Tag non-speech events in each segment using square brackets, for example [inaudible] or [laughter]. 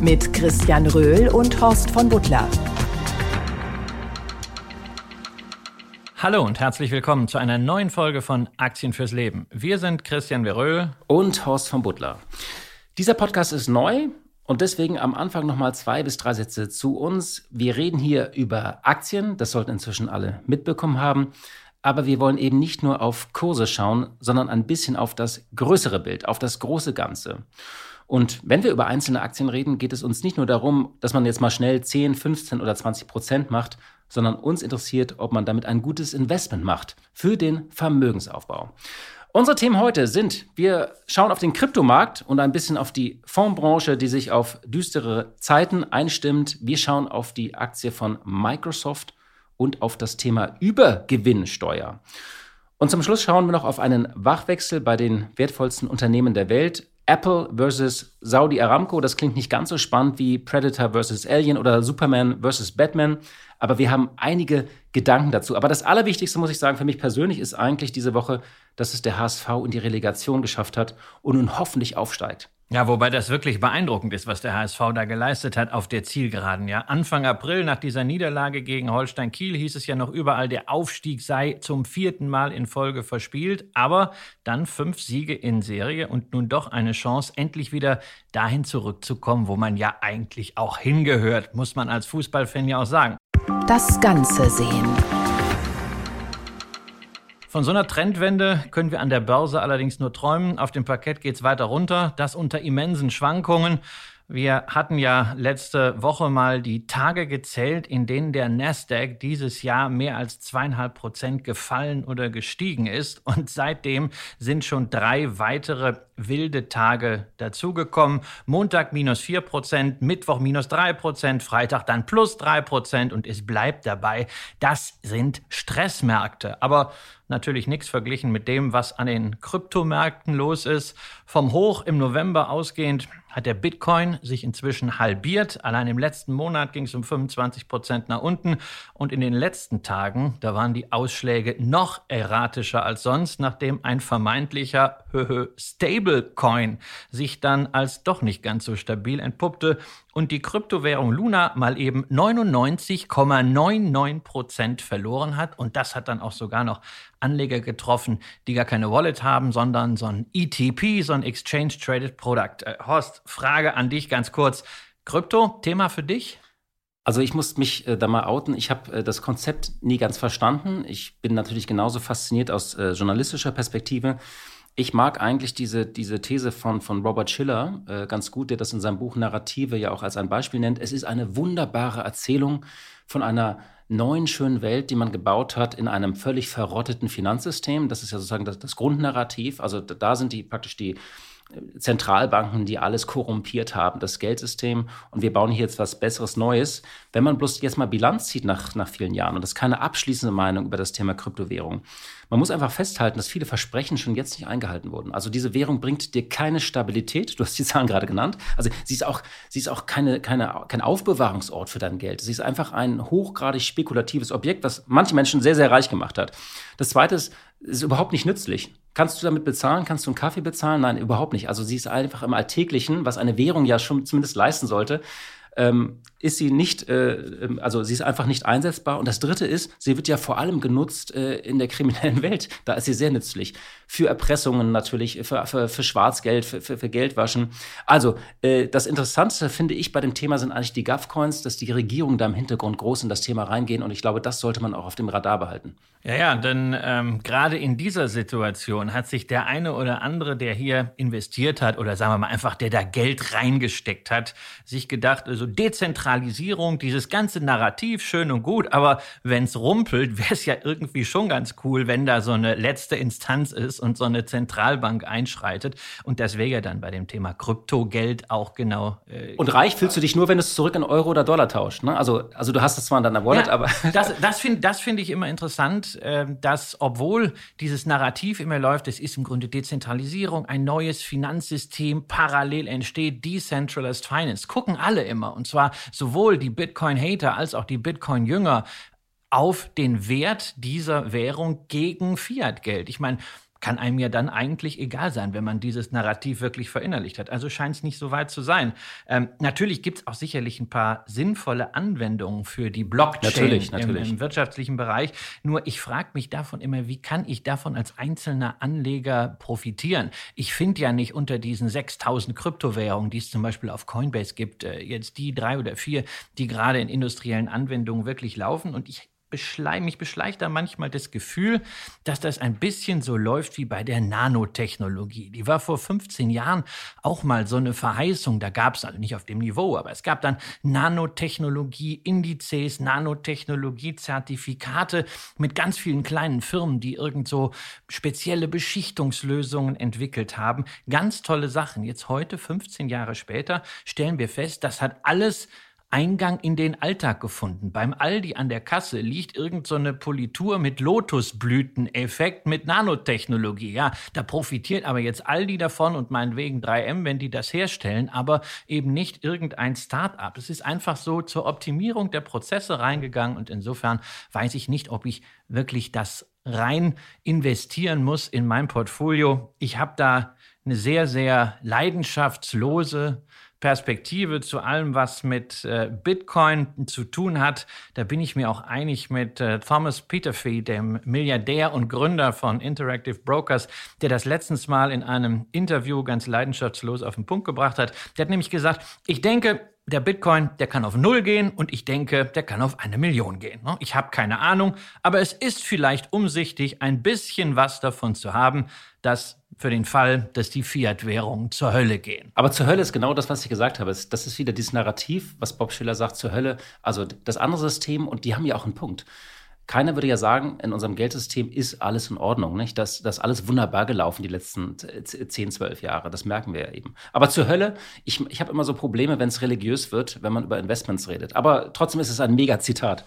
Mit Christian Röhl und Horst von Butler. Hallo und herzlich willkommen zu einer neuen Folge von Aktien fürs Leben. Wir sind Christian Veröhl und Horst von Butler. Dieser Podcast ist neu und deswegen am Anfang nochmal zwei bis drei Sätze zu uns. Wir reden hier über Aktien, das sollten inzwischen alle mitbekommen haben. Aber wir wollen eben nicht nur auf Kurse schauen, sondern ein bisschen auf das größere Bild, auf das große Ganze. Und wenn wir über einzelne Aktien reden, geht es uns nicht nur darum, dass man jetzt mal schnell 10, 15 oder 20 Prozent macht, sondern uns interessiert, ob man damit ein gutes Investment macht für den Vermögensaufbau. Unsere Themen heute sind, wir schauen auf den Kryptomarkt und ein bisschen auf die Fondsbranche, die sich auf düstere Zeiten einstimmt. Wir schauen auf die Aktie von Microsoft und auf das Thema Übergewinnsteuer. Und zum Schluss schauen wir noch auf einen Wachwechsel bei den wertvollsten Unternehmen der Welt. Apple versus Saudi Aramco, das klingt nicht ganz so spannend wie Predator versus Alien oder Superman versus Batman, aber wir haben einige Gedanken dazu. Aber das Allerwichtigste, muss ich sagen, für mich persönlich ist eigentlich diese Woche, dass es der HSV in die Relegation geschafft hat und nun hoffentlich aufsteigt. Ja, wobei das wirklich beeindruckend ist, was der HSV da geleistet hat auf der Zielgeraden. Ja, Anfang April nach dieser Niederlage gegen Holstein Kiel hieß es ja noch überall, der Aufstieg sei zum vierten Mal in Folge verspielt. Aber dann fünf Siege in Serie und nun doch eine Chance, endlich wieder dahin zurückzukommen, wo man ja eigentlich auch hingehört, muss man als Fußballfan ja auch sagen. Das Ganze sehen. Von so einer Trendwende können wir an der Börse allerdings nur träumen. Auf dem Parkett geht es weiter runter, das unter immensen Schwankungen. Wir hatten ja letzte Woche mal die Tage gezählt, in denen der Nasdaq dieses Jahr mehr als zweieinhalb Prozent gefallen oder gestiegen ist. Und seitdem sind schon drei weitere wilde Tage dazugekommen. Montag minus vier Prozent, Mittwoch minus drei Prozent, Freitag dann plus drei Prozent. Und es bleibt dabei, das sind Stressmärkte. Aber natürlich nichts verglichen mit dem, was an den Kryptomärkten los ist. Vom Hoch im November ausgehend hat der Bitcoin sich inzwischen halbiert. Allein im letzten Monat ging es um 25 Prozent nach unten. Und in den letzten Tagen, da waren die Ausschläge noch erratischer als sonst, nachdem ein vermeintlicher Stablecoin sich dann als doch nicht ganz so stabil entpuppte und die Kryptowährung Luna mal eben 99,99 Prozent verloren hat. Und das hat dann auch sogar noch Anleger getroffen, die gar keine Wallet haben, sondern so ein ETP, so ein Exchange Traded Product. Äh, Horst, Frage an dich ganz kurz. Krypto, Thema für dich? Also ich muss mich äh, da mal outen. Ich habe äh, das Konzept nie ganz verstanden. Ich bin natürlich genauso fasziniert aus äh, journalistischer Perspektive ich mag eigentlich diese, diese These von, von Robert Schiller äh, ganz gut, der das in seinem Buch Narrative ja auch als ein Beispiel nennt. Es ist eine wunderbare Erzählung von einer neuen schönen Welt, die man gebaut hat in einem völlig verrotteten Finanzsystem. Das ist ja sozusagen das, das Grundnarrativ. Also da sind die praktisch die Zentralbanken, die alles korrumpiert haben, das Geldsystem. Und wir bauen hier jetzt was Besseres Neues. Wenn man bloß jetzt mal Bilanz zieht nach, nach vielen Jahren, und das ist keine abschließende Meinung über das Thema Kryptowährung, man muss einfach festhalten, dass viele Versprechen schon jetzt nicht eingehalten wurden. Also diese Währung bringt dir keine Stabilität. Du hast die Zahlen gerade genannt. Also sie ist auch, sie ist auch keine, keine, kein Aufbewahrungsort für dein Geld. Sie ist einfach ein hochgradig spekulatives Objekt, was manche Menschen sehr, sehr reich gemacht hat. Das zweite ist, ist überhaupt nicht nützlich. Kannst du damit bezahlen? Kannst du einen Kaffee bezahlen? Nein, überhaupt nicht. Also sie ist einfach im Alltäglichen, was eine Währung ja schon zumindest leisten sollte, ähm, ist sie nicht, äh, ähm, also sie ist einfach nicht einsetzbar. Und das Dritte ist, sie wird ja vor allem genutzt äh, in der kriminellen [laughs] Welt. Da ist sie sehr nützlich. Für Erpressungen natürlich, für, für, für Schwarzgeld, für, für, für Geldwaschen. Also äh, das Interessanteste finde ich bei dem Thema sind eigentlich die GovCoins, dass die Regierungen da im Hintergrund groß in das Thema reingehen. Und ich glaube, das sollte man auch auf dem Radar behalten. Ja, ja, denn ähm, gerade in dieser Situation hat sich der eine oder andere, der hier investiert hat oder sagen wir mal einfach, der da Geld reingesteckt hat, sich gedacht, also Dezentralisierung, dieses ganze Narrativ, schön und gut, aber wenn es rumpelt, [laughs] wäre es ja irgendwie schon ganz cool, wenn da so eine letzte Instanz ist und so eine Zentralbank einschreitet. Und das wäre ja dann bei dem Thema Kryptogeld auch genau. Äh, und reich fühlst du dich nur, wenn du es zurück in Euro oder Dollar tauscht. Ne? Also, also du hast es zwar in deiner Wallet, ja, aber. [laughs] Das, das finde das find ich immer interessant, äh, dass obwohl dieses Narrativ immer läuft, es ist im Grunde Dezentralisierung, ein neues Finanzsystem parallel entsteht, Decentralized Finance, gucken alle immer. Und zwar sowohl die Bitcoin-Hater als auch die Bitcoin-Jünger auf den Wert dieser Währung gegen Fiat-Geld. Ich meine, kann einem ja dann eigentlich egal sein, wenn man dieses Narrativ wirklich verinnerlicht hat. Also scheint es nicht so weit zu sein. Ähm, natürlich gibt es auch sicherlich ein paar sinnvolle Anwendungen für die Blockchain natürlich, natürlich. Im, Im, wirtschaftlichen Bereich. Nur ich frage mich davon immer, wie kann ich davon als einzelner Anleger profitieren? Ich finde ja nicht unter diesen 6000 Kryptowährungen, die es zum Beispiel auf Coinbase gibt, äh, jetzt die drei oder vier, die gerade in industriellen Anwendungen wirklich laufen. Und ich beschleicht, mich beschleicht da manchmal das Gefühl, dass das ein bisschen so läuft wie bei der Nanotechnologie. Die war vor 15 Jahren auch mal so eine Verheißung. Da gab es also nicht auf dem Niveau, aber es gab dann Nanotechnologie-Indizes, Nanotechnologie-Zertifikate mit ganz vielen kleinen Firmen, die irgend so spezielle Beschichtungslösungen entwickelt haben. Ganz tolle Sachen. Jetzt heute, 15 Jahre später, stellen wir fest, das hat alles Eingang in den Alltag gefunden. Beim Aldi an der Kasse liegt irgend so Politur mit Lotusblüteneffekt mit Nanotechnologie. Ja, da profitiert aber jetzt Aldi davon und meinetwegen 3M, wenn die das herstellen, aber eben nicht irgendein Start-up. Es ist einfach so zur Optimierung der Prozesse reingegangen und insofern weiß ich nicht, ob ich wirklich das rein investieren muss in mein Portfolio. Ich habe da eine sehr, sehr leidenschaftslose Perspektive zu allem, was mit äh, Bitcoin zu tun hat. Da bin ich mir auch einig mit äh, Thomas Peterfee, dem Milliardär und Gründer von Interactive Brokers, der das letztens mal in einem Interview ganz leidenschaftslos auf den Punkt gebracht hat. Der hat nämlich gesagt, ich denke, der Bitcoin, der kann auf Null gehen und ich denke, der kann auf eine Million gehen. Ne? Ich habe keine Ahnung, aber es ist vielleicht umsichtig, ein bisschen was davon zu haben, dass für den Fall, dass die Fiat-Währungen zur Hölle gehen. Aber zur Hölle ist genau das, was ich gesagt habe. Das ist wieder dieses Narrativ, was Bob Schiller sagt, zur Hölle. Also das andere System, und die haben ja auch einen Punkt. Keiner würde ja sagen, in unserem Geldsystem ist alles in Ordnung. Nicht? Das, das ist alles wunderbar gelaufen die letzten 10, 12 Jahre. Das merken wir ja eben. Aber zur Hölle, ich, ich habe immer so Probleme, wenn es religiös wird, wenn man über Investments redet. Aber trotzdem ist es ein Mega-Zitat.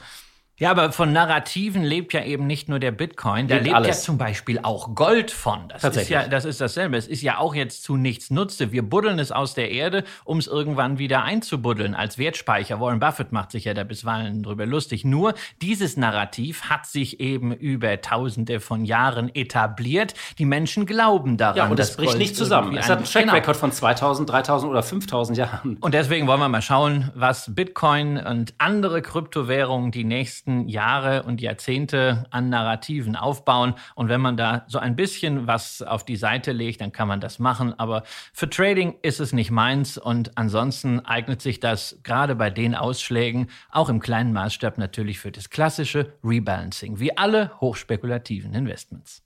Ja, aber von Narrativen lebt ja eben nicht nur der Bitcoin, da lebt, lebt ja zum Beispiel auch Gold von. Das ist ja, das ist dasselbe. Es ist ja auch jetzt zu nichts Nutze. Wir buddeln es aus der Erde, um es irgendwann wieder einzubuddeln als Wertspeicher. Warren Buffett macht sich ja da bisweilen drüber lustig. Nur dieses Narrativ hat sich eben über Tausende von Jahren etabliert. Die Menschen glauben daran. Ja, und das bricht Gold nicht zusammen. Es hat einen Track Record genau. von 2000, 3000 oder 5000 Jahren. Und deswegen wollen wir mal schauen, was Bitcoin und andere Kryptowährungen die nächsten nächsten Jahre und Jahrzehnte an Narrativen aufbauen. Und wenn man da so ein bisschen was auf die Seite legt, dann kann man das machen. Aber für Trading ist es nicht meins. Und ansonsten eignet sich das gerade bei den Ausschlägen auch im kleinen Maßstab natürlich für das klassische Rebalancing, wie alle hochspekulativen Investments.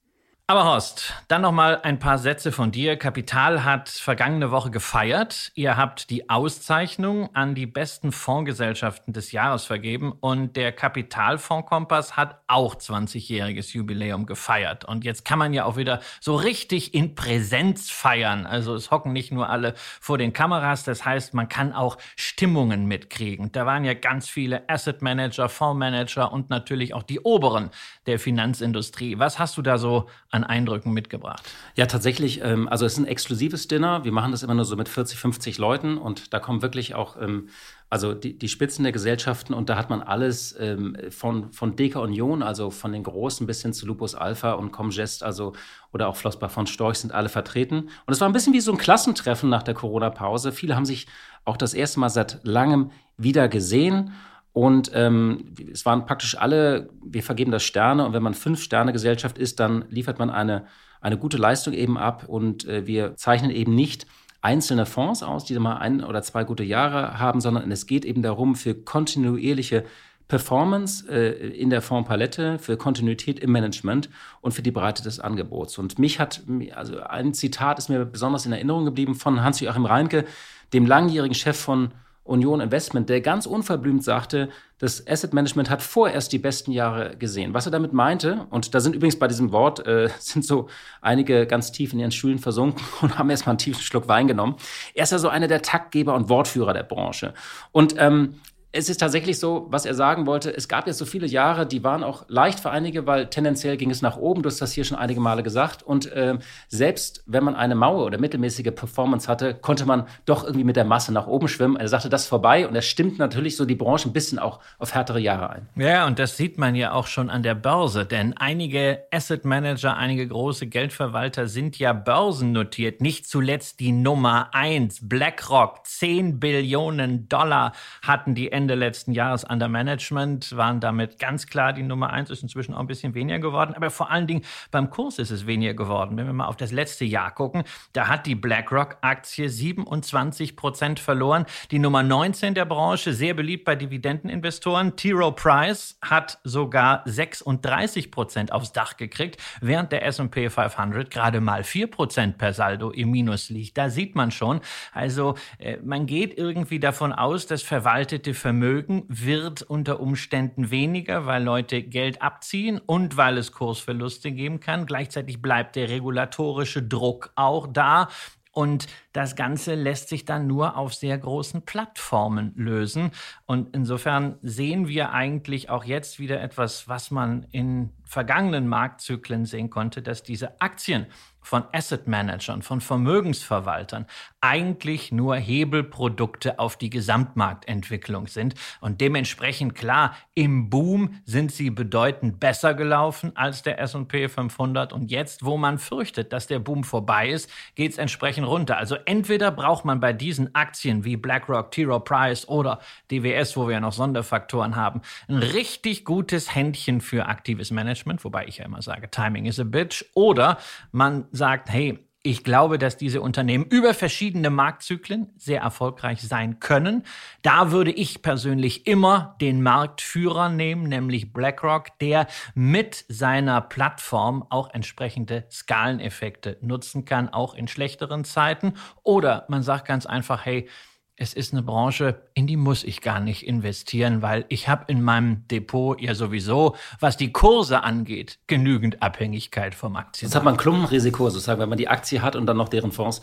Aber Horst, dann noch mal ein paar Sätze von dir. Kapital hat vergangene Woche gefeiert. Ihr habt die Auszeichnung an die besten Fondsgesellschaften des Jahres vergeben und der Kapitalfondskompass hat auch 20-jähriges Jubiläum gefeiert. Und jetzt kann man ja auch wieder so richtig in Präsenz feiern. Also es hocken nicht nur alle vor den Kameras, das heißt, man kann auch Stimmungen mitkriegen. Da waren ja ganz viele Asset Manager, Fondsmanager und natürlich auch die Oberen der Finanzindustrie. Was hast du da so an Eindrücken mitgebracht? Ja, tatsächlich. Ähm, also es ist ein exklusives Dinner. Wir machen das immer nur so mit 40, 50 Leuten und da kommen wirklich auch ähm, also die, die Spitzen der Gesellschaften und da hat man alles ähm, von, von Deka Union, also von den Großen bis hin zu Lupus Alpha und Comgest, also oder auch Flossbach von Storch sind alle vertreten. Und es war ein bisschen wie so ein Klassentreffen nach der Corona-Pause. Viele haben sich auch das erste Mal seit langem wieder gesehen. Und ähm, es waren praktisch alle, wir vergeben das Sterne und wenn man Fünf-Sterne-Gesellschaft ist, dann liefert man eine, eine gute Leistung eben ab und äh, wir zeichnen eben nicht einzelne Fonds aus, die mal ein oder zwei gute Jahre haben, sondern es geht eben darum, für kontinuierliche Performance äh, in der Fondspalette, für Kontinuität im Management und für die Breite des Angebots. Und mich hat, also ein Zitat ist mir besonders in Erinnerung geblieben von Hans-Joachim Reinke, dem langjährigen Chef von Union Investment, der ganz unverblümt sagte, das Asset Management hat vorerst die besten Jahre gesehen. Was er damit meinte, und da sind übrigens bei diesem Wort, äh, [laughs] sind so einige ganz tief in ihren Stühlen versunken [laughs] und haben erstmal einen tiefen Schluck Wein genommen. Er ist ja so einer der Taktgeber und Wortführer der Branche. Und ähm, es ist tatsächlich so, was er sagen wollte, es gab jetzt so viele Jahre, die waren auch leicht für einige, weil tendenziell ging es nach oben, du hast das hier schon einige Male gesagt. Und äh, selbst wenn man eine Mauer oder mittelmäßige Performance hatte, konnte man doch irgendwie mit der Masse nach oben schwimmen. Er sagte, das ist vorbei und er stimmt natürlich so die Branche ein bisschen auch auf härtere Jahre ein. Ja, und das sieht man ja auch schon an der Börse, denn einige Asset Manager, einige große Geldverwalter sind ja börsennotiert. Nicht zuletzt die Nummer eins, BlackRock, 10 Billionen Dollar hatten die Ende Ende letzten Jahres under Management, waren damit ganz klar die Nummer eins, ist inzwischen auch ein bisschen weniger geworden, aber vor allen Dingen beim Kurs ist es weniger geworden. Wenn wir mal auf das letzte Jahr gucken, da hat die BlackRock-Aktie 27 Prozent verloren. Die Nummer 19 der Branche, sehr beliebt bei Dividendeninvestoren, T. Rowe Price, hat sogar 36 Prozent aufs Dach gekriegt, während der S&P 500 gerade mal 4 Prozent per Saldo im Minus liegt. Da sieht man schon, also äh, man geht irgendwie davon aus, dass verwaltete Vermögen wird unter Umständen weniger, weil Leute Geld abziehen und weil es Kursverluste geben kann. Gleichzeitig bleibt der regulatorische Druck auch da. Und das Ganze lässt sich dann nur auf sehr großen Plattformen lösen. Und insofern sehen wir eigentlich auch jetzt wieder etwas, was man in vergangenen Marktzyklen sehen konnte, dass diese Aktien von Asset Managern, von Vermögensverwaltern eigentlich nur Hebelprodukte auf die Gesamtmarktentwicklung sind. Und dementsprechend klar, im Boom sind sie bedeutend besser gelaufen als der SP 500. Und jetzt, wo man fürchtet, dass der Boom vorbei ist, geht es entsprechend runter. Also entweder braucht man bei diesen Aktien wie BlackRock, T. Rowe Price oder DWS, wo wir ja noch Sonderfaktoren haben, ein richtig gutes Händchen für aktives Management, wobei ich ja immer sage, Timing is a bitch. Oder man sagt, hey, ich glaube, dass diese Unternehmen über verschiedene Marktzyklen sehr erfolgreich sein können. Da würde ich persönlich immer den Marktführer nehmen, nämlich BlackRock, der mit seiner Plattform auch entsprechende Skaleneffekte nutzen kann, auch in schlechteren Zeiten. Oder man sagt ganz einfach, hey, es ist eine Branche, in die muss ich gar nicht investieren, weil ich habe in meinem Depot ja sowieso, was die Kurse angeht, genügend Abhängigkeit vom Aktien. Jetzt hat man Klumpenrisiko sozusagen, wenn man die Aktie hat und dann noch deren Fonds.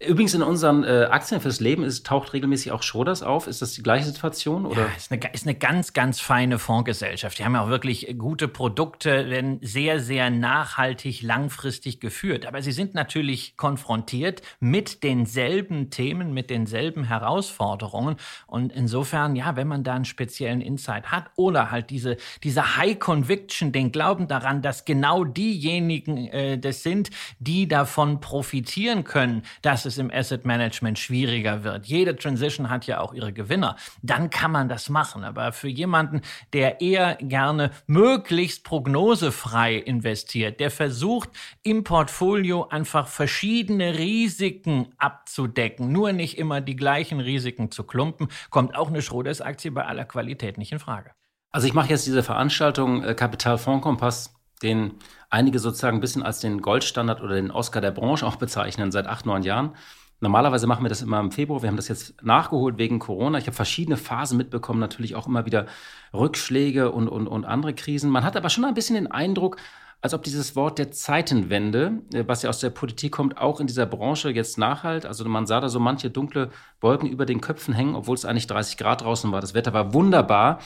Übrigens in unseren äh, Aktien fürs Leben ist, taucht regelmäßig auch Schroders auf. Ist das die gleiche Situation? Oder? Ja, ist eine, ist eine ganz, ganz feine Fondsgesellschaft. Die haben ja auch wirklich gute Produkte, werden sehr, sehr nachhaltig, langfristig geführt. Aber sie sind natürlich konfrontiert mit denselben Themen, mit denselben Herausforderungen. Und insofern, ja, wenn man da einen speziellen Insight hat oder halt diese, diese High Conviction, den Glauben daran, dass genau diejenigen äh, das sind, die davon profitieren können, dass es im Asset Management schwieriger wird. Jede Transition hat ja auch ihre Gewinner. Dann kann man das machen. Aber für jemanden, der eher gerne möglichst prognosefrei investiert, der versucht im Portfolio einfach verschiedene Risiken abzudecken, nur nicht immer die gleichen Risiken zu klumpen, kommt auch eine Schroders-Aktie bei aller Qualität nicht in Frage. Also ich mache jetzt diese Veranstaltung äh, Kapitalfondskompass, den einige sozusagen ein bisschen als den Goldstandard oder den Oscar der Branche auch bezeichnen, seit acht, neun Jahren. Normalerweise machen wir das immer im Februar. Wir haben das jetzt nachgeholt wegen Corona. Ich habe verschiedene Phasen mitbekommen, natürlich auch immer wieder Rückschläge und, und, und andere Krisen. Man hat aber schon ein bisschen den Eindruck, als ob dieses Wort der Zeitenwende, äh, was ja aus der Politik kommt, auch in dieser Branche jetzt nachhalt. Also man sah da so manche dunkle Wolken über den Köpfen hängen, obwohl es eigentlich 30 Grad draußen war. Das Wetter war wunderbar.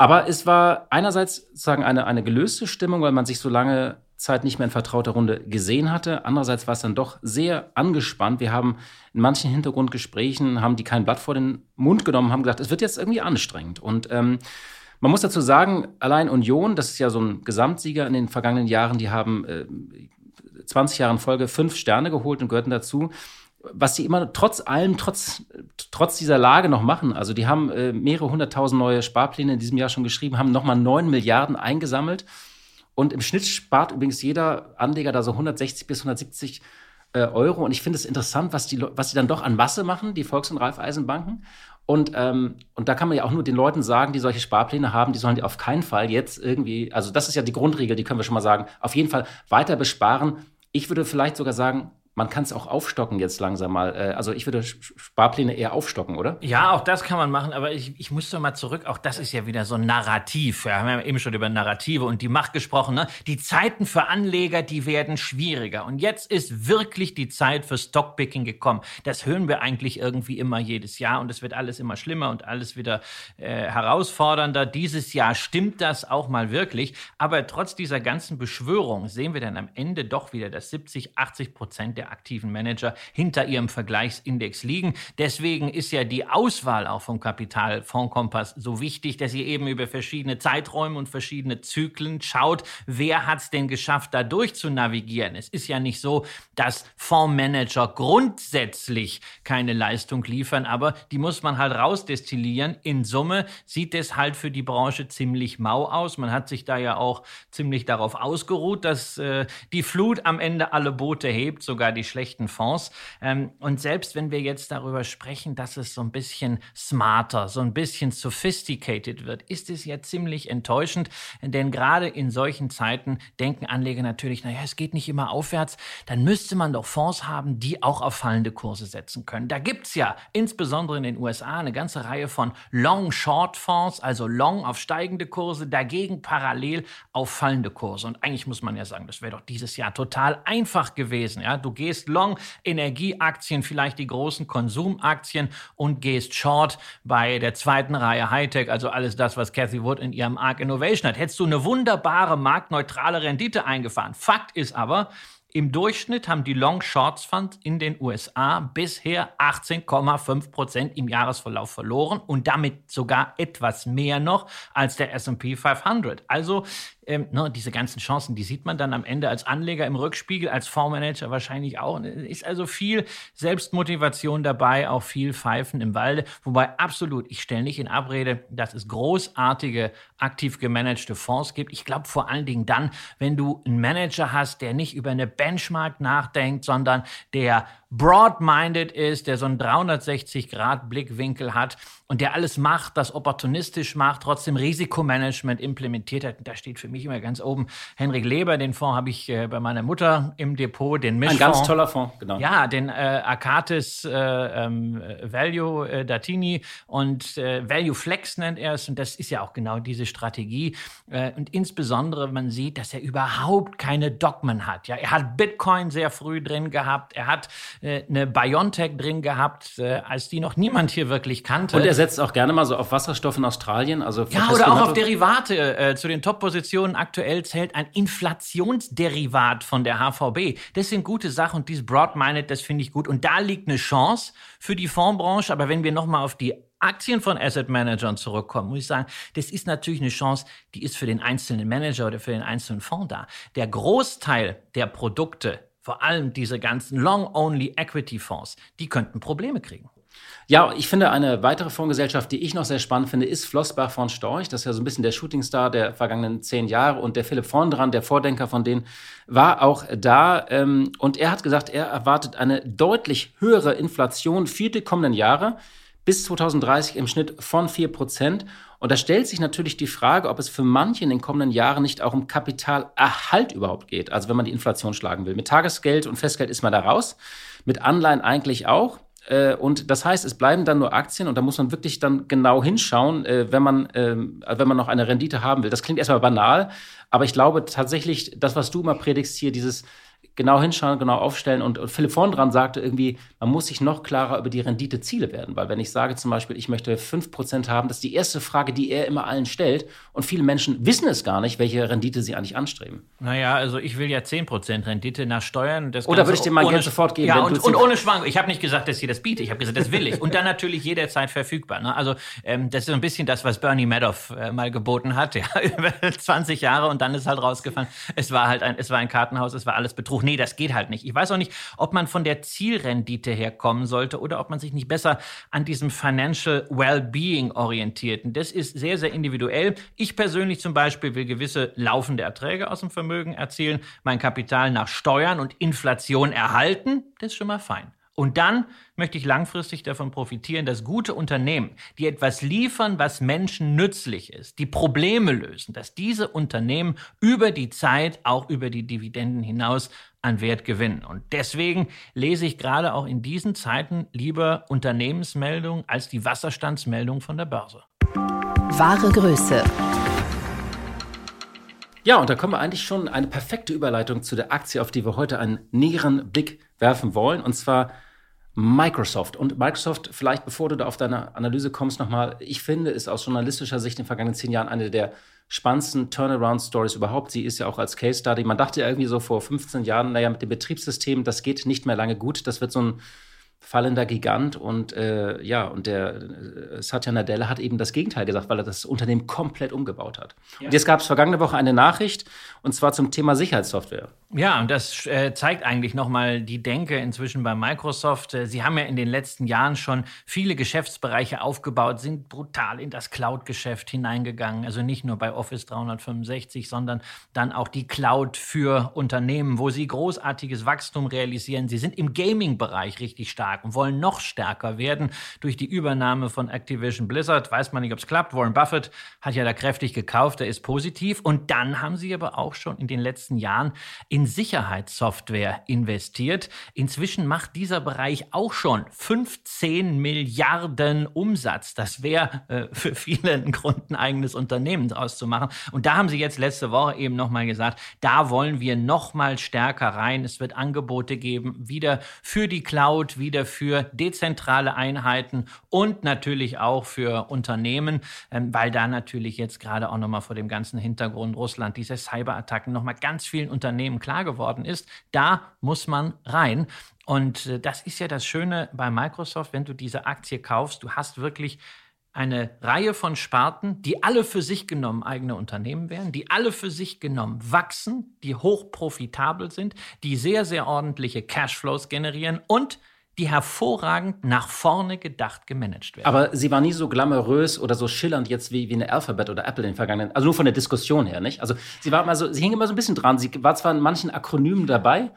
Aber es war einerseits sozusagen eine, eine gelöste Stimmung, weil man sich so lange Zeit nicht mehr in vertrauter Runde gesehen hatte. Andererseits war es dann doch sehr angespannt. Wir haben in manchen Hintergrundgesprächen, haben die kein Blatt vor den Mund genommen, haben gesagt, es wird jetzt irgendwie anstrengend. Und ähm, man muss dazu sagen, allein Union, das ist ja so ein Gesamtsieger in den vergangenen Jahren, die haben äh, 20 Jahre in Folge fünf Sterne geholt und gehörten dazu was sie immer trotz allem, trotz, trotz dieser Lage noch machen. Also die haben äh, mehrere hunderttausend neue Sparpläne in diesem Jahr schon geschrieben, haben nochmal neun Milliarden eingesammelt. Und im Schnitt spart übrigens jeder Anleger da so 160 bis 170 äh, Euro. Und ich finde es interessant, was die, was die dann doch an Masse machen, die Volks- und Raiffeisenbanken. Und, ähm, und da kann man ja auch nur den Leuten sagen, die solche Sparpläne haben, die sollen die auf keinen Fall jetzt irgendwie, also das ist ja die Grundregel, die können wir schon mal sagen, auf jeden Fall weiter besparen. Ich würde vielleicht sogar sagen, man kann es auch aufstocken jetzt langsam mal. Äh, also ich würde Sparpläne eher aufstocken, oder? Ja, auch das kann man machen, aber ich, ich muss doch mal zurück. Auch das ist ja wieder so ein Narrativ. Wir haben ja eben schon über Narrative und die Macht gesprochen. Ne? Die Zeiten für Anleger, die werden schwieriger. Und jetzt ist wirklich die Zeit für Stockpicking gekommen. Das hören wir eigentlich irgendwie immer jedes Jahr und es wird alles immer schlimmer und alles wieder äh, herausfordernder. Dieses Jahr stimmt das auch mal wirklich. Aber trotz dieser ganzen Beschwörung sehen wir dann am Ende doch wieder, dass 70, 80 Prozent der aktiven Manager hinter ihrem Vergleichsindex liegen. Deswegen ist ja die Auswahl auch vom Kapitalfondskompass so wichtig, dass ihr eben über verschiedene Zeiträume und verschiedene Zyklen schaut, wer hat es denn geschafft, da durch zu navigieren. Es ist ja nicht so, dass Fondsmanager grundsätzlich keine Leistung liefern, aber die muss man halt rausdestillieren. In Summe sieht es halt für die Branche ziemlich mau aus. Man hat sich da ja auch ziemlich darauf ausgeruht, dass äh, die Flut am Ende alle Boote hebt, sogar die die schlechten Fonds. Ähm, und selbst wenn wir jetzt darüber sprechen, dass es so ein bisschen smarter, so ein bisschen sophisticated wird, ist es ja ziemlich enttäuschend, denn gerade in solchen Zeiten denken Anleger natürlich, naja, es geht nicht immer aufwärts, dann müsste man doch Fonds haben, die auch auf fallende Kurse setzen können. Da gibt es ja insbesondere in den USA eine ganze Reihe von Long-Short-Fonds, also Long auf steigende Kurse, dagegen parallel auf fallende Kurse. Und eigentlich muss man ja sagen, das wäre doch dieses Jahr total einfach gewesen. Ja? Du gehst long Energieaktien, vielleicht die großen Konsumaktien und gehst short bei der zweiten Reihe Hightech, also alles das, was Cathy Wood in ihrem Arc Innovation hat. Hättest du eine wunderbare marktneutrale Rendite eingefahren. Fakt ist aber, im Durchschnitt haben die Long Shorts Funds in den USA bisher 18,5 Prozent im Jahresverlauf verloren und damit sogar etwas mehr noch als der S&P 500. Also ähm, ne, diese ganzen Chancen, die sieht man dann am Ende als Anleger im Rückspiegel, als Fondsmanager wahrscheinlich auch. Ist also viel Selbstmotivation dabei, auch viel Pfeifen im Walde. Wobei absolut, ich stelle nicht in Abrede, dass es großartige, aktiv gemanagte Fonds gibt. Ich glaube vor allen Dingen dann, wenn du einen Manager hast, der nicht über eine Benchmark nachdenkt, sondern der broad-minded ist, der so einen 360-Grad-Blickwinkel hat und der alles macht, das opportunistisch macht, trotzdem Risikomanagement implementiert hat. Da steht für mich immer ganz oben Henrik Leber. Den Fonds habe ich äh, bei meiner Mutter im Depot, den Mischfonds. Ein ganz toller Fonds, genau. Ja, den äh, Akatis äh, ähm, Value äh, Datini und äh, Value Flex nennt er es. Und das ist ja auch genau diese Strategie. Äh, und insbesondere, man sieht, dass er überhaupt keine Dogmen hat. Ja, er hat Bitcoin sehr früh drin gehabt. Er hat äh, eine Biontech drin gehabt, äh, als die noch niemand hier wirklich kannte. Und er setzt auch gerne mal so auf Wasserstoff in Australien. Also ja, oder auch auf Derivate. Äh, zu den Top-Positionen aktuell zählt ein Inflationsderivat von der HVB. Das sind gute Sachen und dieses Broad-Minded, das finde ich gut. Und da liegt eine Chance für die Fondsbranche. Aber wenn wir nochmal auf die Aktien von Asset Managern zurückkommen, muss ich sagen, das ist natürlich eine Chance, die ist für den einzelnen Manager oder für den einzelnen Fonds da. Der Großteil der Produkte vor allem diese ganzen Long-Only-Equity-Fonds, die könnten Probleme kriegen. Ja, ich finde, eine weitere Fondsgesellschaft, die ich noch sehr spannend finde, ist Flossbach von Storch. Das ist ja so ein bisschen der Shootingstar der vergangenen zehn Jahre. Und der Philipp Vondran, der Vordenker von denen, war auch da. Ähm, und er hat gesagt, er erwartet eine deutlich höhere Inflation für die kommenden Jahre bis 2030 im Schnitt von 4 Prozent. Und da stellt sich natürlich die Frage, ob es für manche in den kommenden Jahren nicht auch um Kapitalerhalt überhaupt geht. Also wenn man die Inflation schlagen will. Mit Tagesgeld und Festgeld ist man da raus. Mit Anleihen eigentlich auch. Äh, und das heißt, es bleiben dann nur Aktien und da muss man wirklich dann genau hinschauen, äh, wenn man, ähm, wenn man noch eine Rendite haben will. Das klingt erstmal banal, aber ich glaube tatsächlich, das, was du immer predigst hier, dieses genau hinschauen, genau aufstellen. Und, und Philipp Vondran sagte irgendwie, man muss sich noch klarer über die Renditeziele werden. Weil wenn ich sage zum Beispiel, ich möchte 5% haben, das ist die erste Frage, die er immer allen stellt. Und viele Menschen wissen es gar nicht, welche Rendite sie eigentlich anstreben. Naja, also ich will ja 10% Rendite nach Steuern. Das Oder würde ich dir mal Geld sofort geben? Ja, und, und ohne Schwankung. Ich habe nicht gesagt, dass ich das biete. Ich habe gesagt, das will ich. Und dann natürlich jederzeit verfügbar. Ne? Also ähm, das ist so ein bisschen das, was Bernie Madoff äh, mal geboten hat. [laughs] Ja, über 20 Jahre und dann ist halt rausgefallen. Es war halt ein, es war ein Kartenhaus, es war alles Betrug. Nee, das geht halt nicht. Ich weiß auch nicht, ob man von der Zielrendite her kommen sollte oder ob man sich nicht besser an diesem Financial Wellbeing orientiert. Und das ist sehr, sehr individuell. Ich persönlich zum Beispiel will gewisse laufende Erträge aus dem Vermögen erzielen, mein Kapital nach Steuern und Inflation erhalten. Das ist schon mal fein. Und dann möchte ich langfristig davon profitieren, dass gute Unternehmen, die etwas liefern, was Menschen nützlich ist, die Probleme lösen, dass diese Unternehmen über die Zeit, auch über die Dividenden hinaus, an Wert gewinnen. Und deswegen lese ich gerade auch in diesen Zeiten lieber Unternehmensmeldungen als die Wasserstandsmeldung von der Börse. Wahre Größe. Ja, und da kommen wir eigentlich schon eine perfekte Überleitung zu der Aktie, auf die wir heute einen näheren Blick werfen wollen, und zwar Microsoft. Und Microsoft, vielleicht bevor du da auf deine Analyse kommst, nochmal, ich finde, ist aus journalistischer Sicht in den vergangenen zehn Jahren eine der spannendsten Turnaround-Stories überhaupt. Sie ist ja auch als Case Study. Man dachte ja irgendwie so vor 15 Jahren, naja, mit dem Betriebssystem, das geht nicht mehr lange gut. Das wird so ein fallender Gigant und äh, ja, und der äh, Satya Nadella hat eben das Gegenteil gesagt, weil er das Unternehmen komplett umgebaut hat. Ja. Und jetzt gab es vergangene Woche eine Nachricht und zwar zum Thema Sicherheitssoftware. Ja, und das äh, zeigt eigentlich nochmal die Denke inzwischen bei Microsoft. Äh, sie haben ja in den letzten Jahren schon viele Geschäftsbereiche aufgebaut, sind brutal in das Cloud-Geschäft hineingegangen. Also nicht nur bei Office 365, sondern dann auch die Cloud für Unternehmen, wo sie großartiges Wachstum realisieren. Sie sind im Gaming-Bereich richtig stark stark und wollen noch stärker werden durch die Übernahme von Activision Blizzard. Weiß man nicht, ob es klappt. Warren Buffett hat ja da kräftig gekauft, der ist positiv. Und dann haben sie aber auch schon in den letzten Jahren in Sicherheitssoftware investiert. Inzwischen macht dieser Bereich auch schon 15 Milliarden Umsatz. Das wäre äh, für viele ein Grund, ein eigenes Unternehmen auszumachen. Und da haben sie jetzt letzte Woche eben nochmal gesagt, da wollen wir nochmal stärker rein. Es wird Angebote geben, wieder für die Cloud, wieder wieder für dezentrale Einheiten und natürlich auch für Unternehmen, ähm, weil da natürlich jetzt gerade auch nochmal vor dem ganzen Hintergrund Russland diese Cyberattacken nochmal ganz vielen Unternehmen klar geworden ist. Da muss man rein. Und äh, das ist ja das Schöne bei Microsoft, wenn du diese Aktie kaufst, du hast wirklich eine Reihe von Sparten, die alle für sich genommen eigene Unternehmen wären, die alle für sich genommen wachsen, die hoch profitabel sind, die sehr, sehr ordentliche Cashflows generieren und die hervorragend nach vorne gedacht gemanagt werden. Aber sie war nie so glamourös oder so schillernd jetzt wie, wie eine Alphabet oder Apple in den vergangenen, also nur von der Diskussion her, nicht? Also sie war immer so, sie hing immer so ein bisschen dran. Sie war zwar in manchen Akronymen dabei,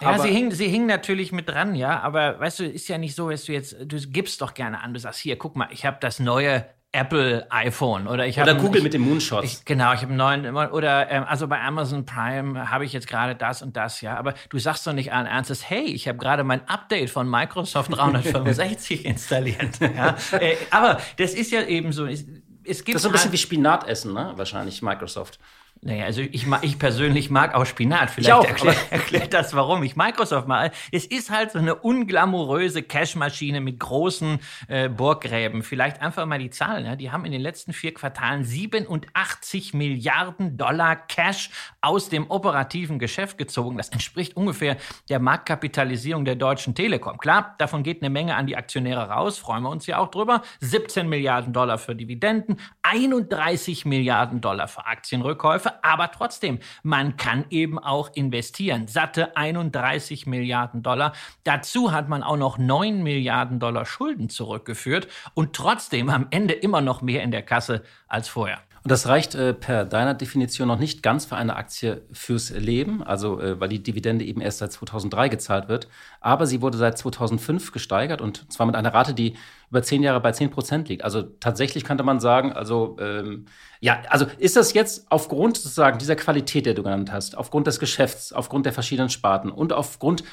ja, sie hing, sie hing natürlich mit dran, ja, aber weißt du, ist ja nicht so, dass du jetzt, du gibst doch gerne an, du sagst, hier, guck mal, ich habe das neue Apple iPhone oder ich habe oder Google ich, mit dem Moonshot. Ich, genau, ich habe einen neuen oder ähm, also bei Amazon Prime habe ich jetzt gerade das und das, ja, aber du sagst doch nicht allen Ernstes, hey, ich habe gerade mein Update von Microsoft 365 [laughs] installiert, ja? Äh, aber das ist ja eben so, es, es gibt Das ist so ein bisschen wie Spinatessen, ne? Wahrscheinlich Microsoft. Naja, also ich, ich persönlich mag auch Spinat. Vielleicht auch, erklär, erklärt das, warum ich Microsoft mal. Es ist halt so eine unglamouröse Cashmaschine mit großen äh, Burggräben. Vielleicht einfach mal die Zahlen. Ja? Die haben in den letzten vier Quartalen 87 Milliarden Dollar Cash aus dem operativen Geschäft gezogen. Das entspricht ungefähr der Marktkapitalisierung der Deutschen Telekom. Klar, davon geht eine Menge an die Aktionäre raus. Freuen wir uns ja auch drüber. 17 Milliarden Dollar für Dividenden, 31 Milliarden Dollar für Aktienrückkäufe. Aber trotzdem, man kann eben auch investieren. Satte 31 Milliarden Dollar. Dazu hat man auch noch 9 Milliarden Dollar Schulden zurückgeführt und trotzdem am Ende immer noch mehr in der Kasse als vorher. Das reicht äh, per deiner Definition noch nicht ganz für eine Aktie fürs Leben, also äh, weil die Dividende eben erst seit 2003 gezahlt wird. Aber sie wurde seit 2005 gesteigert und zwar mit einer Rate, die über zehn Jahre bei 10 Prozent liegt. Also tatsächlich könnte man sagen, also ähm, ja, also ist das jetzt aufgrund sozusagen dieser Qualität, die du genannt hast, aufgrund des Geschäfts, aufgrund der verschiedenen Sparten und aufgrund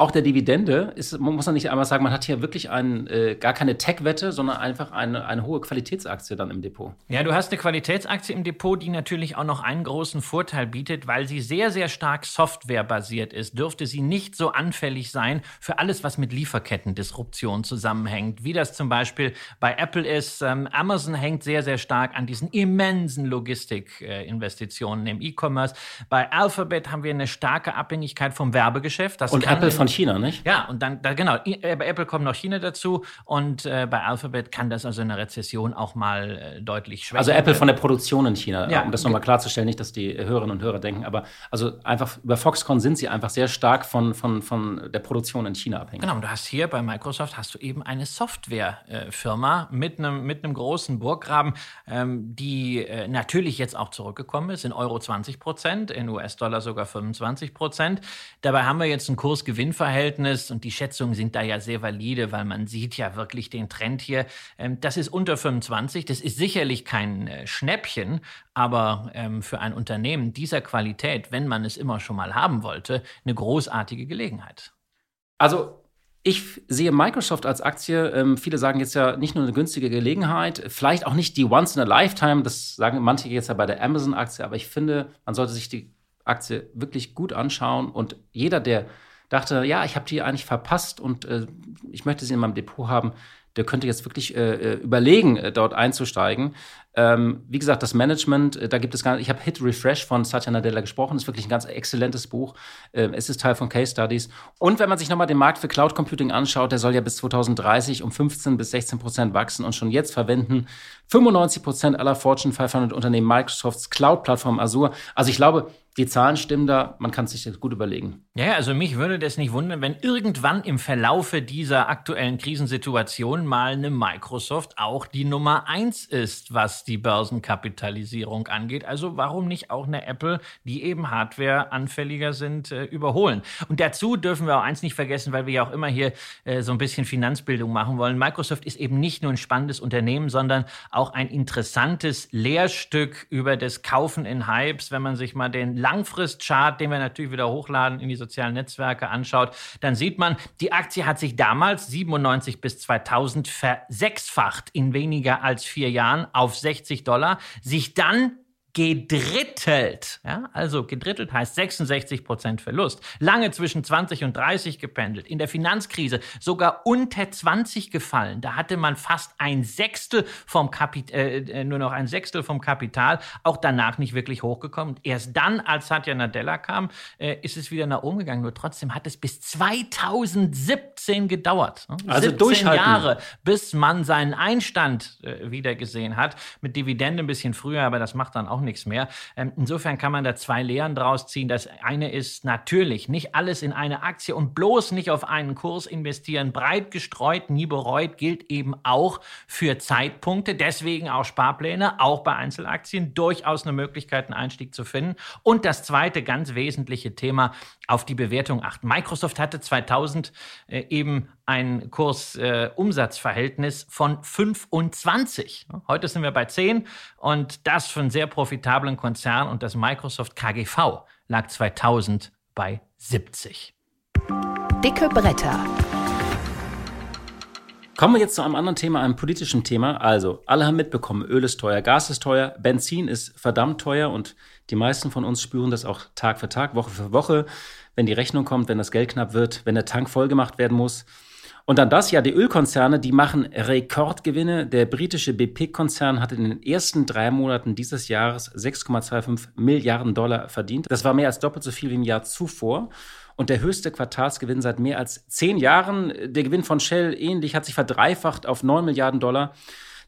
auch der Dividende ist, man muss man nicht einmal sagen, man hat hier wirklich ein, äh, gar keine Tech-Wette, sondern einfach eine, eine hohe Qualitätsaktie dann im Depot. Ja, du hast eine Qualitätsaktie im Depot, die natürlich auch noch einen großen Vorteil bietet, weil sie sehr, sehr stark softwarebasiert ist. Dürfte sie nicht so anfällig sein für alles, was mit Lieferkettendisruption zusammenhängt, wie das zum Beispiel bei Apple ist. Ähm, Amazon hängt sehr, sehr stark an diesen immensen Logistikinvestitionen äh, im E-Commerce. Bei Alphabet haben wir eine starke Abhängigkeit vom Werbegeschäft. Das und Apple von China, nicht? Ja, und dann, da, genau, äh, bei Apple kommt noch China dazu und äh, bei Alphabet kann das also in der Rezession auch mal äh, deutlich schwächer Also Apple von der Produktion in China, ja, um das nochmal klarzustellen, nicht, dass die Hörerinnen und Hörer denken, aber also einfach über Foxconn sind sie einfach sehr stark von, von, von der Produktion in China abhängig. Genau, und du hast hier bei Microsoft hast du eben eine Softwarefirma mit einem mit einem großen Burggraben, ähm, die äh, natürlich jetzt auch zurückgekommen ist, in Euro 20 Prozent, in US-Dollar sogar 25 Prozent. Dabei haben wir jetzt einen Kursgewinn Kursgewinnverhältnis und die Schätzungen sind da ja sehr valide, weil man sieht ja wirklich den Trend hier. Ähm, das ist unter 25. Das ist sicherlich kein äh, Schnäppchen, aber ähm, für ein Unternehmen dieser Qualität, wenn man es immer schon mal haben wollte, eine großartige Gelegenheit. Also ich sehe Microsoft als Aktie, ähm, viele sagen jetzt ja nicht nur eine günstige Gelegenheit, vielleicht auch nicht die Once in a Lifetime, das sagen manche jetzt ja bei der Amazon-Aktie, aber ich finde, man sollte sich die Aktie wirklich gut anschauen und jeder, der dachte, ja, ich habe die eigentlich verpasst und äh, ich möchte sie in meinem Depot haben, der könnte jetzt wirklich äh, äh überlegen, äh, dort einzusteigen. Ähm, wie gesagt, das Management, äh, da gibt es gar nicht, ich habe Hit Refresh von Satya Nadella gesprochen, ist wirklich ein ganz exzellentes Buch. Ähm, es ist Teil von Case Studies. Und wenn man sich nochmal den Markt für Cloud Computing anschaut, der soll ja bis 2030 um 15 bis 16 Prozent wachsen und schon jetzt verwenden 95 Prozent aller Fortune 500 Unternehmen Microsofts Cloud-Plattform Azure. Also ich glaube, die Zahlen stimmen da, man kann sich das gut überlegen. Ja, also mich würde das nicht wundern, wenn irgendwann im Verlaufe dieser aktuellen Krisensituation mal eine Microsoft auch die Nummer eins ist, was die Börsenkapitalisierung angeht. Also warum nicht auch eine Apple, die eben Hardware anfälliger sind, äh, überholen? Und dazu dürfen wir auch eins nicht vergessen, weil wir ja auch immer hier äh, so ein bisschen Finanzbildung machen wollen. Microsoft ist eben nicht nur ein spannendes Unternehmen, sondern auch ein interessantes Lehrstück über das Kaufen in Hypes, wenn man sich mal den Langfristchart, den wir natürlich wieder hochladen in die sozialen Netzwerke anschaut, dann sieht man, die Aktie hat sich damals 97 bis 2000 versechsfacht in weniger als vier Jahren auf 60 Dollar, sich dann gedrittelt. Ja, also gedrittelt heißt 66 Prozent Verlust. Lange zwischen 20 und 30 gependelt. In der Finanzkrise sogar unter 20 gefallen. Da hatte man fast ein Sechstel vom Kapital, äh, äh, nur noch ein Sechstel vom Kapital. Auch danach nicht wirklich hochgekommen. Erst dann, als Satya Nadella kam, äh, ist es wieder nach oben gegangen. Nur trotzdem hat es bis 2017 gedauert. Also 17 Jahre, bis man seinen Einstand äh, wieder gesehen hat. Mit Dividende ein bisschen früher, aber das macht dann auch auch nichts mehr. Ähm, insofern kann man da zwei Lehren draus ziehen. Das eine ist natürlich nicht alles in eine Aktie und bloß nicht auf einen Kurs investieren. Breit gestreut, nie bereut, gilt eben auch für Zeitpunkte. Deswegen auch Sparpläne, auch bei Einzelaktien durchaus eine Möglichkeit, einen Einstieg zu finden. Und das zweite ganz wesentliche Thema, auf die Bewertung achten. Microsoft hatte 2000 äh, eben ein Kursumsatzverhältnis äh, von 25. Heute sind wir bei 10 und das einen sehr profitablen Konzern und das Microsoft KGV lag 2000 bei 70. Dicke Bretter. Kommen wir jetzt zu einem anderen Thema, einem politischen Thema. Also, alle haben mitbekommen, Öl ist teuer, Gas ist teuer, Benzin ist verdammt teuer und die meisten von uns spüren das auch Tag für Tag, Woche für Woche, wenn die Rechnung kommt, wenn das Geld knapp wird, wenn der Tank vollgemacht werden muss. Und dann das, ja, die Ölkonzerne, die machen Rekordgewinne. Der britische BP-Konzern hat in den ersten drei Monaten dieses Jahres 6,25 Milliarden Dollar verdient. Das war mehr als doppelt so viel wie im Jahr zuvor. Und der höchste Quartalsgewinn seit mehr als zehn Jahren. Der Gewinn von Shell ähnlich hat sich verdreifacht auf 9 Milliarden Dollar.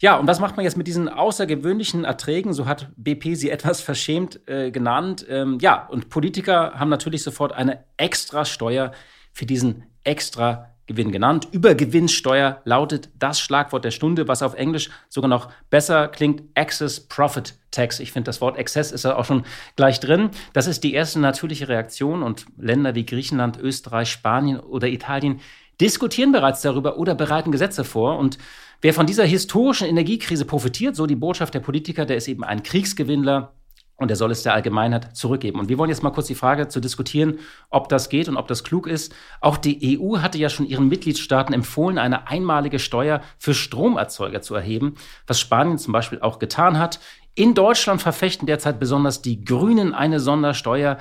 Ja, und was macht man jetzt mit diesen außergewöhnlichen Erträgen? So hat BP sie etwas verschämt äh, genannt. Ähm, ja, und Politiker haben natürlich sofort eine extra Steuer für diesen extra Gewinn genannt. Übergewinnsteuer lautet das Schlagwort der Stunde, was auf Englisch sogar noch besser klingt, Excess Profit Tax. Ich finde, das Wort Excess ist ja auch schon gleich drin. Das ist die erste natürliche Reaktion und Länder wie Griechenland, Österreich, Spanien oder Italien diskutieren bereits darüber oder bereiten Gesetze vor. Und wer von dieser historischen Energiekrise profitiert, so die Botschaft der Politiker, der ist eben ein Kriegsgewinnler, und er soll es der Allgemeinheit zurückgeben. Und wir wollen jetzt mal kurz die Frage zu diskutieren, ob das geht und ob das klug ist. Auch die EU hatte ja schon ihren Mitgliedstaaten empfohlen, eine einmalige Steuer für Stromerzeuger zu erheben, was Spanien zum Beispiel auch getan hat. In Deutschland verfechten derzeit besonders die Grünen eine Sondersteuer.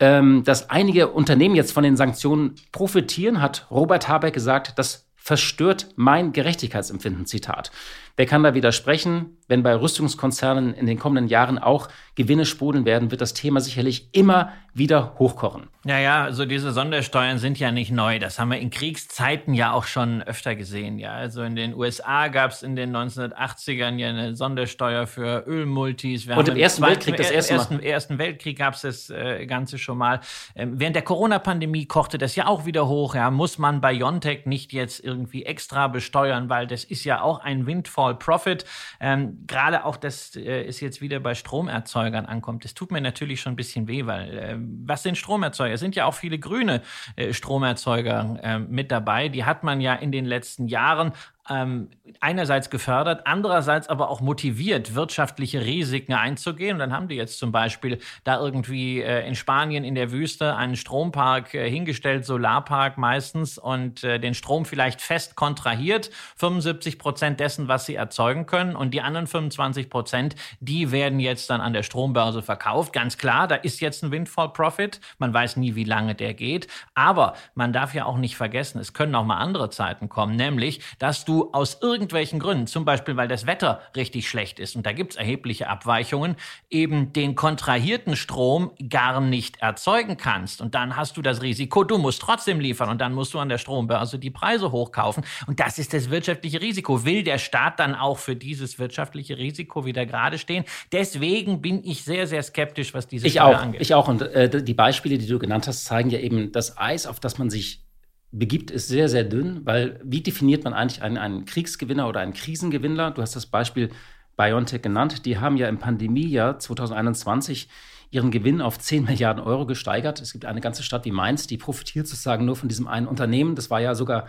Ähm, dass einige Unternehmen jetzt von den Sanktionen profitieren, hat Robert Habeck gesagt, das verstört mein Gerechtigkeitsempfinden. Zitat. Wer kann da widersprechen? Wenn bei Rüstungskonzernen in den kommenden Jahren auch Gewinne sprudeln werden, wird das Thema sicherlich immer wieder hochkochen. Naja, also diese Sondersteuern sind ja nicht neu. Das haben wir in Kriegszeiten ja auch schon öfter gesehen. Ja, also in den USA gab es in den 1980ern ja eine Sondersteuer für Ölmultis. Wir Und im Ersten Zweiten, Weltkrieg das erste Mal. Ersten, Ersten Weltkrieg gab es das äh, Ganze schon mal. Ähm, während der Corona-Pandemie kochte das ja auch wieder hoch. Ja, muss man BioNTech nicht jetzt irgendwie extra besteuern, weil das ist ja auch ein Windfall Windfall Profit. Ähm, Gerade auch, dass äh, es jetzt wieder bei Stromerzeugern ankommt. Das tut mir natürlich schon ein bisschen weh, weil äh, was sind Stromerzeuger? Es sind ja auch viele grüne äh, Stromerzeuger äh, mit dabei. Die hat man ja in den letzten Jahren ähm, einerseits gefördert, andererseits aber auch motiviert, wirtschaftliche Risiken einzugehen. Und dann haben die jetzt zum Beispiel da irgendwie äh, in Spanien in der Wüste einen Strompark äh, hingestellt, Solarpark meistens, und äh, den Strom vielleicht fest kontrahiert, 75 Prozent dessen, was sie erzeugen können. Und die anderen 25 Prozent, die werden jetzt dann an der Strombörse verkauft. Ganz klar, da ist jetzt ein Windfall Profit. Man weiß nie, wie lange der geht. Aber man darf ja auch nicht vergessen, es können auch mal andere Zeiten kommen, nämlich, dass du aus irgendwelchen Gründen, zum Beispiel weil das Wetter richtig schlecht ist, und da gibt es erhebliche Abweichungen, eben den kontrahierten Strom gar nicht erzeugen kannst. Und dann hast du das Risiko, du musst trotzdem liefern und dann musst du an der Strombörse die Preise hochkaufen. Und das ist das wirtschaftliche Risiko. Will der Staat dann auch für dieses wirtschaftliche Risiko wieder gerade stehen? Deswegen bin ich sehr, sehr skeptisch, was diese ich Steuer auch, angeht. Ich auch. Und äh, die Beispiele, die du genannt hast, zeigen ja eben das Eis, auf das man sich begibt, ist sehr, sehr dünn, weil wie definiert man eigentlich einen, einen Kriegsgewinner oder einen Krisengewinner? Du hast das Beispiel BioNTech genannt. Die haben ja im Pandemiejahr 2021 ihren Gewinn auf 10 Milliarden Euro gesteigert. Es gibt eine ganze Stadt wie Mainz, die profitiert sozusagen nur von diesem einen Unternehmen. Das war ja sogar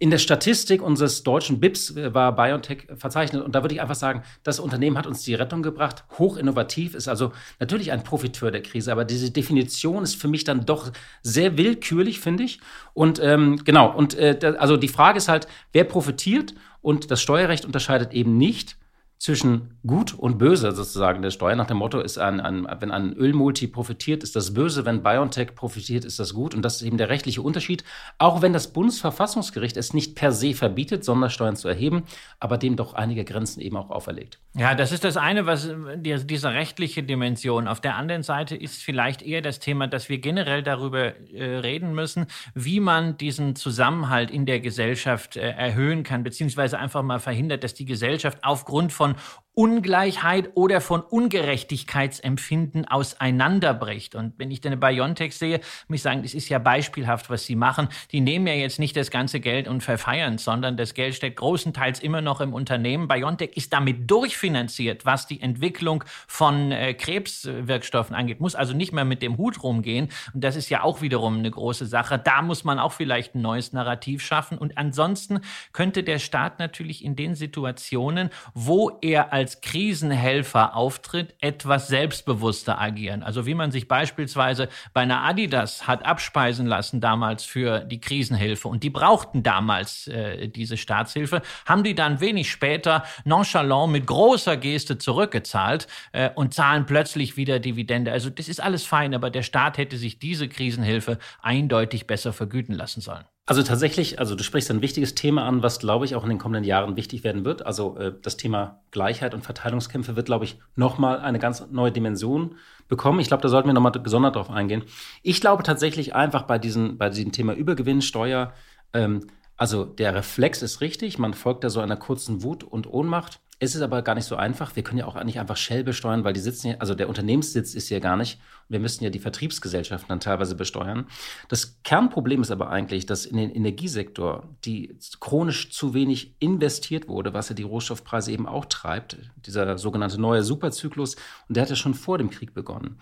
in der Statistik unseres deutschen BIPs äh, war BioNTech verzeichnet. Und da würde ich einfach sagen, das Unternehmen hat uns die Rettung gebracht. Hoch innovativ, ist also natürlich ein Profiteur der Krise. Aber diese Definition ist für mich dann doch sehr willkürlich, finde ich. Und ähm, genau, und äh, also die Frage ist halt, wer profitiert? Und das Steuerrecht unterscheidet eben nicht zwischen Gut und Böse sozusagen der Steuer. Nach dem Motto ist ein, ein, wenn ein Ölmulti profitiert, ist das böse, wenn BioNTech profitiert, ist das gut. Und das ist eben der rechtliche Unterschied. Auch wenn das Bundesverfassungsgericht es nicht per se verbietet, Sondersteuern zu erheben, aber dem doch einige Grenzen eben auch auferlegt. Ja, das ist das eine, was die, diese rechtliche Dimension. Auf der anderen Seite ist vielleicht eher das Thema, dass wir generell darüber äh, reden müssen, wie man diesen Zusammenhalt in der Gesellschaft äh, erhöhen kann, beziehungsweise einfach mal verhindert, dass die Gesellschaft aufgrund von on Ungleichheit oder von Ungerechtigkeitsempfinden auseinanderbricht. Und wenn ich den Biontech sehe, muss ich sagen, das ist ja beispielhaft, was sie machen. Die nehmen ja jetzt nicht das ganze Geld und verfeiern, sondern das Geld steckt großenteils immer noch im Unternehmen. Biontech ist damit durchfinanziert, was die Entwicklung von äh, Krebswirkstoffen angeht, muss also nicht mehr mit dem Hut rumgehen. Und das ist ja auch wiederum eine große Sache. Da muss man auch vielleicht ein neues Narrativ schaffen. Und ansonsten könnte der Staat natürlich in den Situationen, wo er als als Krisenhelfer auftritt, etwas selbstbewusster agieren. Also wie man sich beispielsweise bei einer Adidas hat abspeisen lassen damals für die Krisenhilfe und die brauchten damals äh, diese Staatshilfe, haben die dann wenig später nonchalant mit großer Geste zurückgezahlt äh, und zahlen plötzlich wieder Dividende. Also das ist alles fein, aber der Staat hätte sich diese Krisenhilfe eindeutig besser vergüten lassen sollen. Also tatsächlich, also du sprichst ein wichtiges Thema an, was, glaube ich, auch in den kommenden Jahren wichtig werden wird. Also äh, das Thema Gleichheit und Verteilungskämpfe wird, glaube ich, nochmal eine ganz neue Dimension bekommen. Ich glaube, da sollten wir nochmal gesondert drauf eingehen. Ich glaube tatsächlich einfach bei, diesen, bei diesem Thema Übergewinnsteuer, ähm, also der Reflex ist richtig, man folgt da so einer kurzen Wut und Ohnmacht. Es ist aber gar nicht so einfach. Wir können ja auch nicht einfach Shell besteuern, weil die sitzen ja, also der Unternehmenssitz ist ja gar nicht. Wir müssen ja die Vertriebsgesellschaften dann teilweise besteuern. Das Kernproblem ist aber eigentlich, dass in den Energiesektor die chronisch zu wenig investiert wurde, was ja die Rohstoffpreise eben auch treibt. Dieser sogenannte neue Superzyklus. Und der hat ja schon vor dem Krieg begonnen.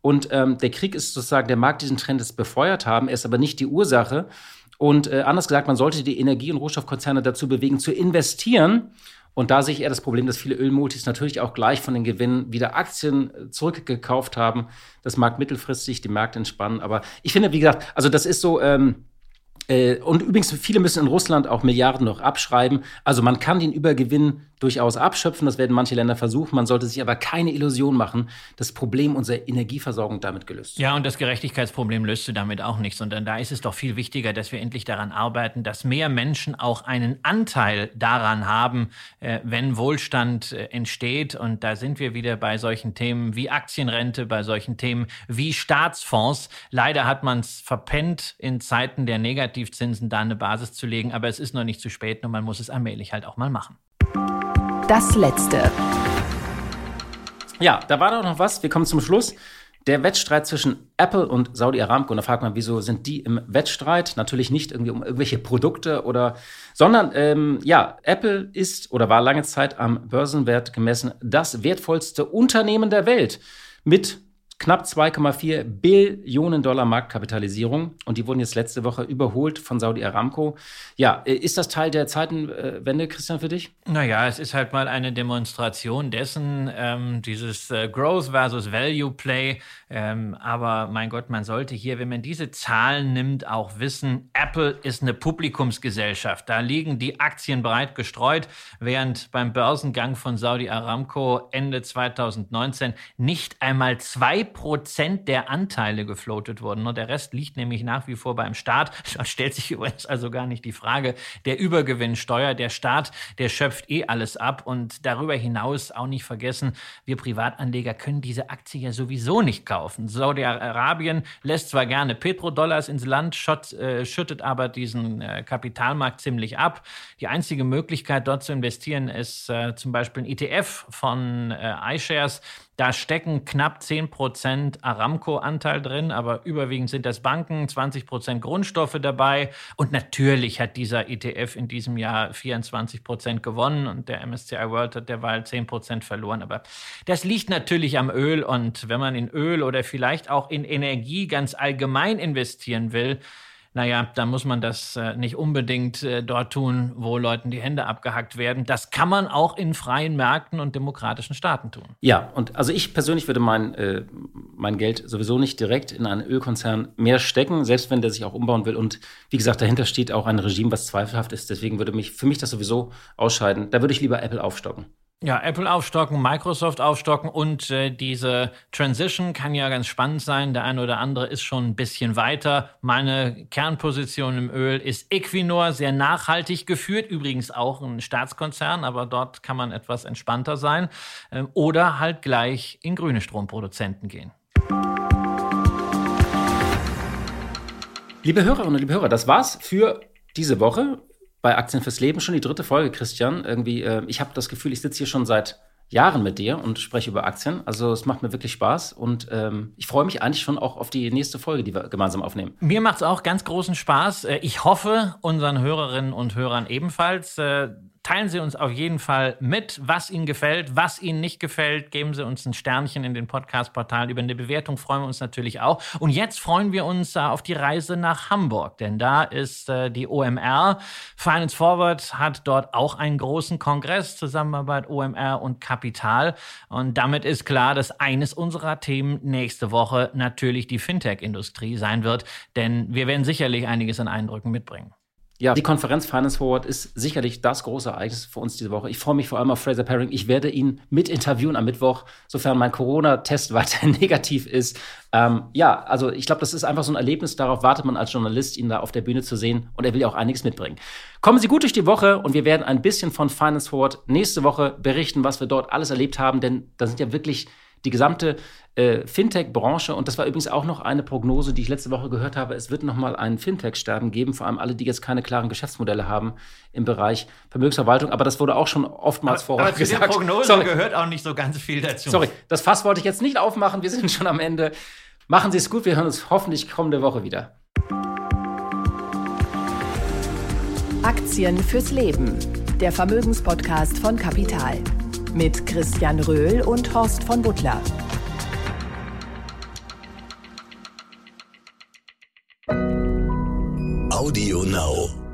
Und ähm, der Krieg ist sozusagen, der mag diesen Trend jetzt befeuert haben, er ist aber nicht die Ursache. Und äh, anders gesagt, man sollte die Energie- und Rohstoffkonzerne dazu bewegen, zu investieren und da sehe ich eher das Problem, dass viele Ölmultis natürlich auch gleich von den Gewinnen wieder Aktien äh, zurückgekauft haben. Das mag mittelfristig die Märkte entspannen. Aber ich finde, wie gesagt, also das ist so, ähm, äh, und übrigens, viele müssen in Russland auch Milliarden noch abschreiben. Also man kann den Übergewinn durchaus abschöpfen. Das werden manche Länder versuchen. Man sollte sich aber keine Illusion machen, das Problem unserer Energieversorgung damit gelöst. Ja, und das Gerechtigkeitsproblem löst du damit auch nicht, sondern da ist es doch viel wichtiger, dass wir endlich daran arbeiten, dass mehr Menschen auch einen Anteil daran haben, äh, wenn Wohlstand äh, entsteht. Und da sind wir wieder bei solchen Themen wie Aktienrente, bei solchen Themen wie Staatsfonds. Leider hat man es verpennt, in Zeiten der Negativzinsen da eine Basis zu legen, aber es ist noch nicht zu spät und man muss es allmählich halt auch mal machen. Das letzte. Ja, da war doch noch was. Wir kommen zum Schluss. der Wettstreit zwischen Apple und Saudi Aramco. Und da fragt man, wieso sind die im Wettstreit? Natürlich nicht irgendwie um irgendwelche Produkte oder, sondern ähm, ja, Apple ist oder war lange Zeit am Börsenwert gemessen das wertvollste Unternehmen der Welt mit knapp 2,4 Billionen Dollar Marktkapitalisierung und die wurden jetzt letzte Woche überholt von Saudi Aramco. Ja, äh, ist das Teil der Zeitenwende, Christian, für dich? Naja, es ist halt mal eine Demonstration dessen, ähm, dieses äh, Growth versus Value Play. Ähm, aber mein Gott, man sollte hier, wenn man diese Zahlen nimmt, auch wissen, Apple ist eine Publikumsgesellschaft. Da liegen die Aktien breit gestreut, während beim Börsengang von Saudi Aramco Ende 2019 nicht einmal zwei Prozent der Anteile gefloatet wurden. Und der Rest liegt nämlich nach wie vor beim Staat. [laughs] Da stellt sich übrigens also gar nicht die Frage der Übergewinnsteuer. Der Staat, der schöpft eh alles ab. Und darüber hinaus auch nicht vergessen, wir Privatanleger können diese Aktie ja sowieso nicht kaufen. Saudi-Arabien lässt zwar gerne Petrodollars ins Land, äh, schüttet aber diesen äh, Kapitalmarkt ziemlich ab. Die einzige Möglichkeit, dort zu investieren, ist äh, zum Beispiel ein ETF von äh, iShares. Da stecken knapp 10% Aramco-Anteil drin, aber überwiegend sind das Banken, 20% Grundstoffe dabei. Und natürlich hat dieser ETF in diesem Jahr 24% gewonnen und der MSCI World hat derweil 10% verloren. Aber das liegt natürlich am Öl und wenn man in Öl oder vielleicht auch in Energie ganz allgemein investieren will, naja, da muss man das äh, nicht unbedingt äh, dort tun, wo Leuten die Hände abgehackt werden. Das kann man auch in freien Märkten und demokratischen Staaten tun. Ja, und also ich persönlich würde mein, äh, mein Geld sowieso nicht direkt in einen Ölkonzern mehr stecken, selbst wenn der sich auch umbauen will. Und wie gesagt, dahinter steht auch ein Regime, was zweifelhaft ist. Deswegen würde mich für mich das sowieso ausscheiden. Da würde ich lieber Apple aufstocken. Ja, Apple aufstocken, Microsoft aufstocken und äh, diese Transition kann ja ganz spannend sein. Der eine oder andere ist schon ein bisschen weiter. Meine Kernposition im Öl ist Equinor, sehr nachhaltig geführt, übrigens auch ein Staatskonzern, aber dort kann man etwas entspannter sein. Ähm, oder halt gleich in grüne Stromproduzenten gehen. Liebe Hörerinnen und liebe Hörer, das war's für diese Woche bei Aktien fürs Leben schon die dritte Folge, Christian. Irgendwie, äh, ich habe das Gefühl, ich sitze hier schon seit Jahren mit dir und spreche über Aktien. Also es macht mir wirklich Spaß und ähm, ich freue mich eigentlich schon auch auf die nächste Folge, die wir gemeinsam aufnehmen. Mir macht es auch ganz großen Spaß. Äh, ich hoffe, unseren Hörerinnen und Hörern ebenfalls. Teilen Sie uns auf jeden Fall mit, was Ihnen gefällt, was Ihnen nicht gefällt. Geben Sie uns ein Sternchen in den Podcast-Portalen. Über eine Bewertung freuen wir uns natürlich auch. Und jetzt freuen wir uns äh, auf die Reise nach Hamburg, denn da ist äh, die OMR. Finance Forward hat dort auch einen großen Kongress, Zusammenarbeit OMR und Kapital. Und damit ist klar, dass eines unserer Themen nächste Woche natürlich die Fintech-Industrie sein wird, denn wir werden sicherlich einiges an Eindrücken mitbringen. Ja, die Konferenz Finance Forward ist sicherlich das große Ereignis für uns diese Woche. Ich freue mich vor allem auf Fraser Paring. Ich werde ihn mit interviewen am Mittwoch, sofern mein Corona-Test [laughs] weiter negativ ist. Ähm, ja, also ich glaube, das ist einfach so ein Erlebnis. Darauf wartet man als Journalist, ihn da auf der Bühne zu sehen. Und er will ja auch einiges mitbringen. Kommen Sie gut durch die Woche und wir werden ein bisschen von Finance Forward nächste Woche berichten, was wir dort alles erlebt haben. Denn da sind ja wirklich die gesamte äh, Fintech-Branche, und das war übrigens auch noch eine Prognose, die ich letzte Woche gehört habe, es wird nochmal ein Fintech-Sterben geben, vor allem alle, die jetzt keine klaren Geschäftsmodelle haben im Bereich Vermögensverwaltung, aber das wurde auch schon oftmals vorher gesagt. Aber zu der [laughs] Prognose Sorry. gehört auch nicht so ganz viel dazu. Sorry, das Fass wollte ich jetzt nicht aufmachen, wir sind schon am Ende. Machen Sie es gut, wir hören uns hoffentlich kommende Woche wieder. Aktien fürs Leben, der Vermögenspodcast von Kapital mit Christian Röhl und Horst von Butler. Audio Now.